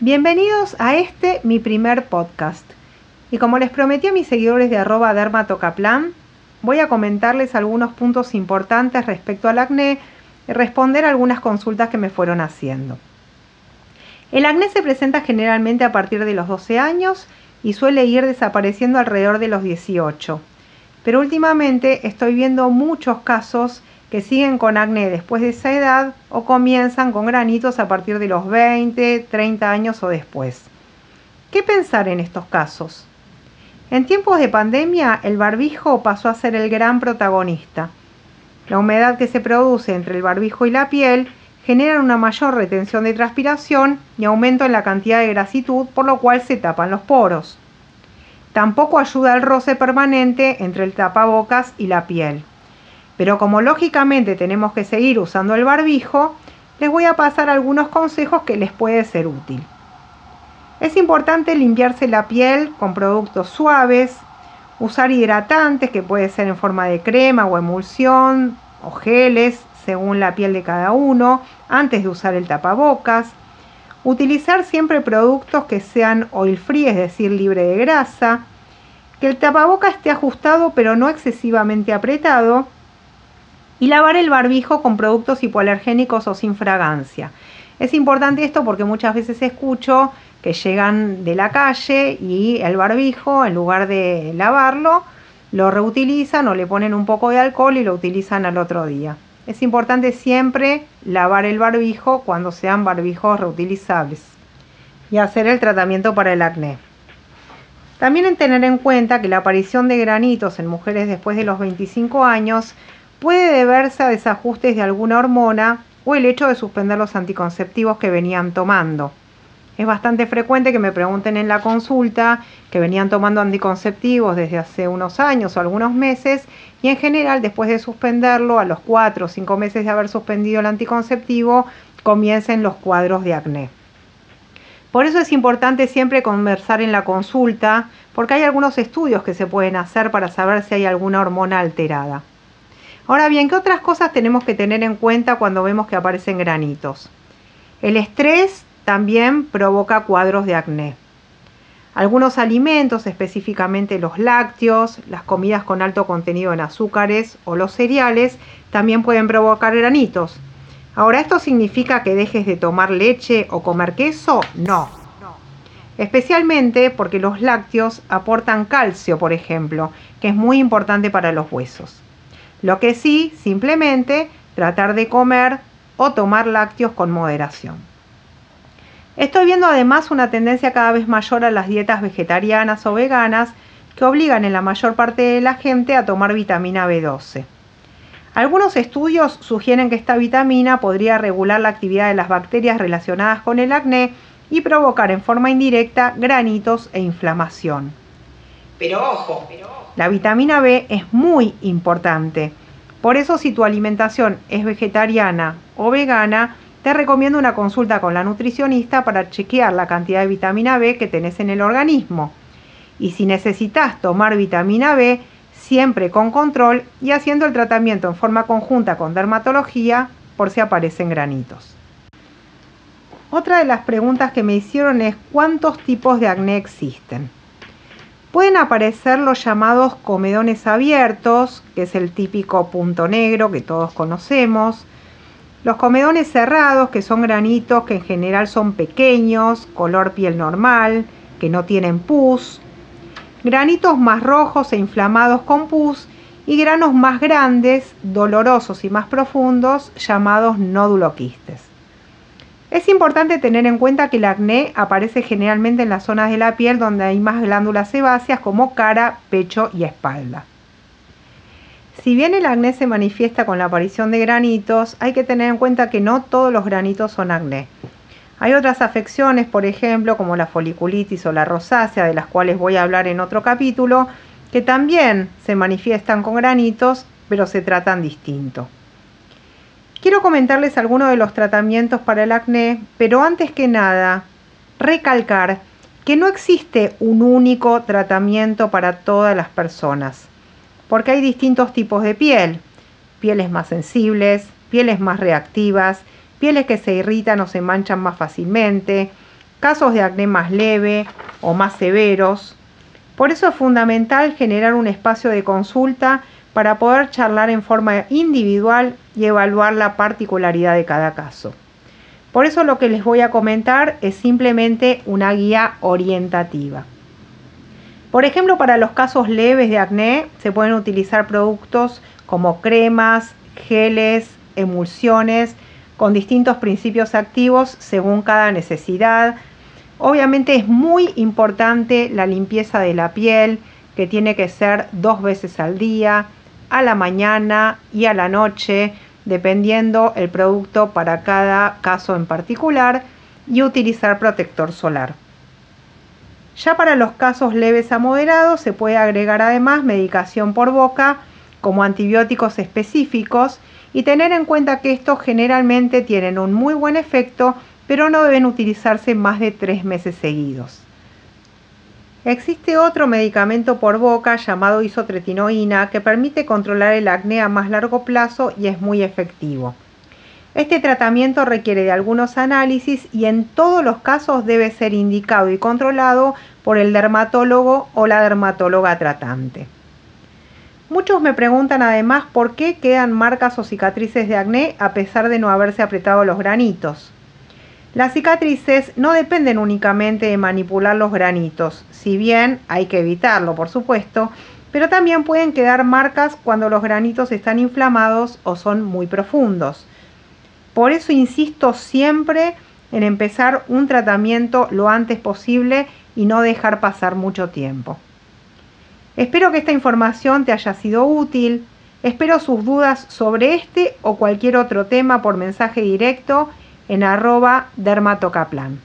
Bienvenidos a este mi primer podcast. Y como les prometí a mis seguidores de arroba dermatocaplan, voy a comentarles algunos puntos importantes respecto al acné y responder algunas consultas que me fueron haciendo. El acné se presenta generalmente a partir de los 12 años y suele ir desapareciendo alrededor de los 18. Pero últimamente estoy viendo muchos casos que siguen con acné después de esa edad o comienzan con granitos a partir de los 20, 30 años o después. ¿Qué pensar en estos casos? En tiempos de pandemia, el barbijo pasó a ser el gran protagonista. La humedad que se produce entre el barbijo y la piel genera una mayor retención de transpiración y aumento en la cantidad de grasitud, por lo cual se tapan los poros. Tampoco ayuda el roce permanente entre el tapabocas y la piel. Pero como lógicamente tenemos que seguir usando el barbijo, les voy a pasar algunos consejos que les puede ser útil. Es importante limpiarse la piel con productos suaves, usar hidratantes que puede ser en forma de crema o emulsión o geles según la piel de cada uno antes de usar el tapabocas. Utilizar siempre productos que sean oil free, es decir, libre de grasa. Que el tapabocas esté ajustado pero no excesivamente apretado y lavar el barbijo con productos hipoalergénicos o sin fragancia. Es importante esto porque muchas veces escucho que llegan de la calle y el barbijo, en lugar de lavarlo, lo reutilizan o le ponen un poco de alcohol y lo utilizan al otro día. Es importante siempre lavar el barbijo cuando sean barbijos reutilizables y hacer el tratamiento para el acné. También en tener en cuenta que la aparición de granitos en mujeres después de los 25 años puede deberse a desajustes de alguna hormona o el hecho de suspender los anticonceptivos que venían tomando. Es bastante frecuente que me pregunten en la consulta que venían tomando anticonceptivos desde hace unos años o algunos meses y en general después de suspenderlo, a los 4 o 5 meses de haber suspendido el anticonceptivo, comiencen los cuadros de acné. Por eso es importante siempre conversar en la consulta porque hay algunos estudios que se pueden hacer para saber si hay alguna hormona alterada. Ahora bien, ¿qué otras cosas tenemos que tener en cuenta cuando vemos que aparecen granitos? El estrés también provoca cuadros de acné. Algunos alimentos, específicamente los lácteos, las comidas con alto contenido en azúcares o los cereales, también pueden provocar granitos. Ahora, ¿esto significa que dejes de tomar leche o comer queso? No. Especialmente porque los lácteos aportan calcio, por ejemplo, que es muy importante para los huesos. Lo que sí, simplemente tratar de comer o tomar lácteos con moderación. Estoy viendo además una tendencia cada vez mayor a las dietas vegetarianas o veganas que obligan en la mayor parte de la gente a tomar vitamina B12. Algunos estudios sugieren que esta vitamina podría regular la actividad de las bacterias relacionadas con el acné y provocar en forma indirecta granitos e inflamación. Pero ojo, la vitamina B es muy importante. Por eso si tu alimentación es vegetariana o vegana, te recomiendo una consulta con la nutricionista para chequear la cantidad de vitamina B que tenés en el organismo. Y si necesitas tomar vitamina B, siempre con control y haciendo el tratamiento en forma conjunta con dermatología por si aparecen granitos. Otra de las preguntas que me hicieron es cuántos tipos de acné existen. Pueden aparecer los llamados comedones abiertos, que es el típico punto negro que todos conocemos. Los comedones cerrados, que son granitos que en general son pequeños, color piel normal, que no tienen pus. Granitos más rojos e inflamados con pus y granos más grandes, dolorosos y más profundos, llamados nóduloquistes. Es importante tener en cuenta que el acné aparece generalmente en las zonas de la piel donde hay más glándulas sebáceas como cara, pecho y espalda. Si bien el acné se manifiesta con la aparición de granitos, hay que tener en cuenta que no todos los granitos son acné. Hay otras afecciones, por ejemplo, como la foliculitis o la rosácea, de las cuales voy a hablar en otro capítulo, que también se manifiestan con granitos, pero se tratan distinto. Quiero comentarles algunos de los tratamientos para el acné, pero antes que nada, recalcar que no existe un único tratamiento para todas las personas, porque hay distintos tipos de piel, pieles más sensibles, pieles más reactivas, pieles que se irritan o se manchan más fácilmente, casos de acné más leve o más severos. Por eso es fundamental generar un espacio de consulta para poder charlar en forma individual y evaluar la particularidad de cada caso. Por eso lo que les voy a comentar es simplemente una guía orientativa. Por ejemplo, para los casos leves de acné se pueden utilizar productos como cremas, geles, emulsiones, con distintos principios activos según cada necesidad. Obviamente es muy importante la limpieza de la piel, que tiene que ser dos veces al día, a la mañana y a la noche, dependiendo el producto para cada caso en particular, y utilizar protector solar. Ya para los casos leves a moderados se puede agregar además medicación por boca como antibióticos específicos y tener en cuenta que estos generalmente tienen un muy buen efecto pero no deben utilizarse más de tres meses seguidos. Existe otro medicamento por boca llamado isotretinoína que permite controlar el acné a más largo plazo y es muy efectivo. Este tratamiento requiere de algunos análisis y en todos los casos debe ser indicado y controlado por el dermatólogo o la dermatóloga tratante. Muchos me preguntan además por qué quedan marcas o cicatrices de acné a pesar de no haberse apretado los granitos. Las cicatrices no dependen únicamente de manipular los granitos, si bien hay que evitarlo, por supuesto, pero también pueden quedar marcas cuando los granitos están inflamados o son muy profundos. Por eso insisto siempre en empezar un tratamiento lo antes posible y no dejar pasar mucho tiempo. Espero que esta información te haya sido útil. Espero sus dudas sobre este o cualquier otro tema por mensaje directo en arroba dermatocaplan.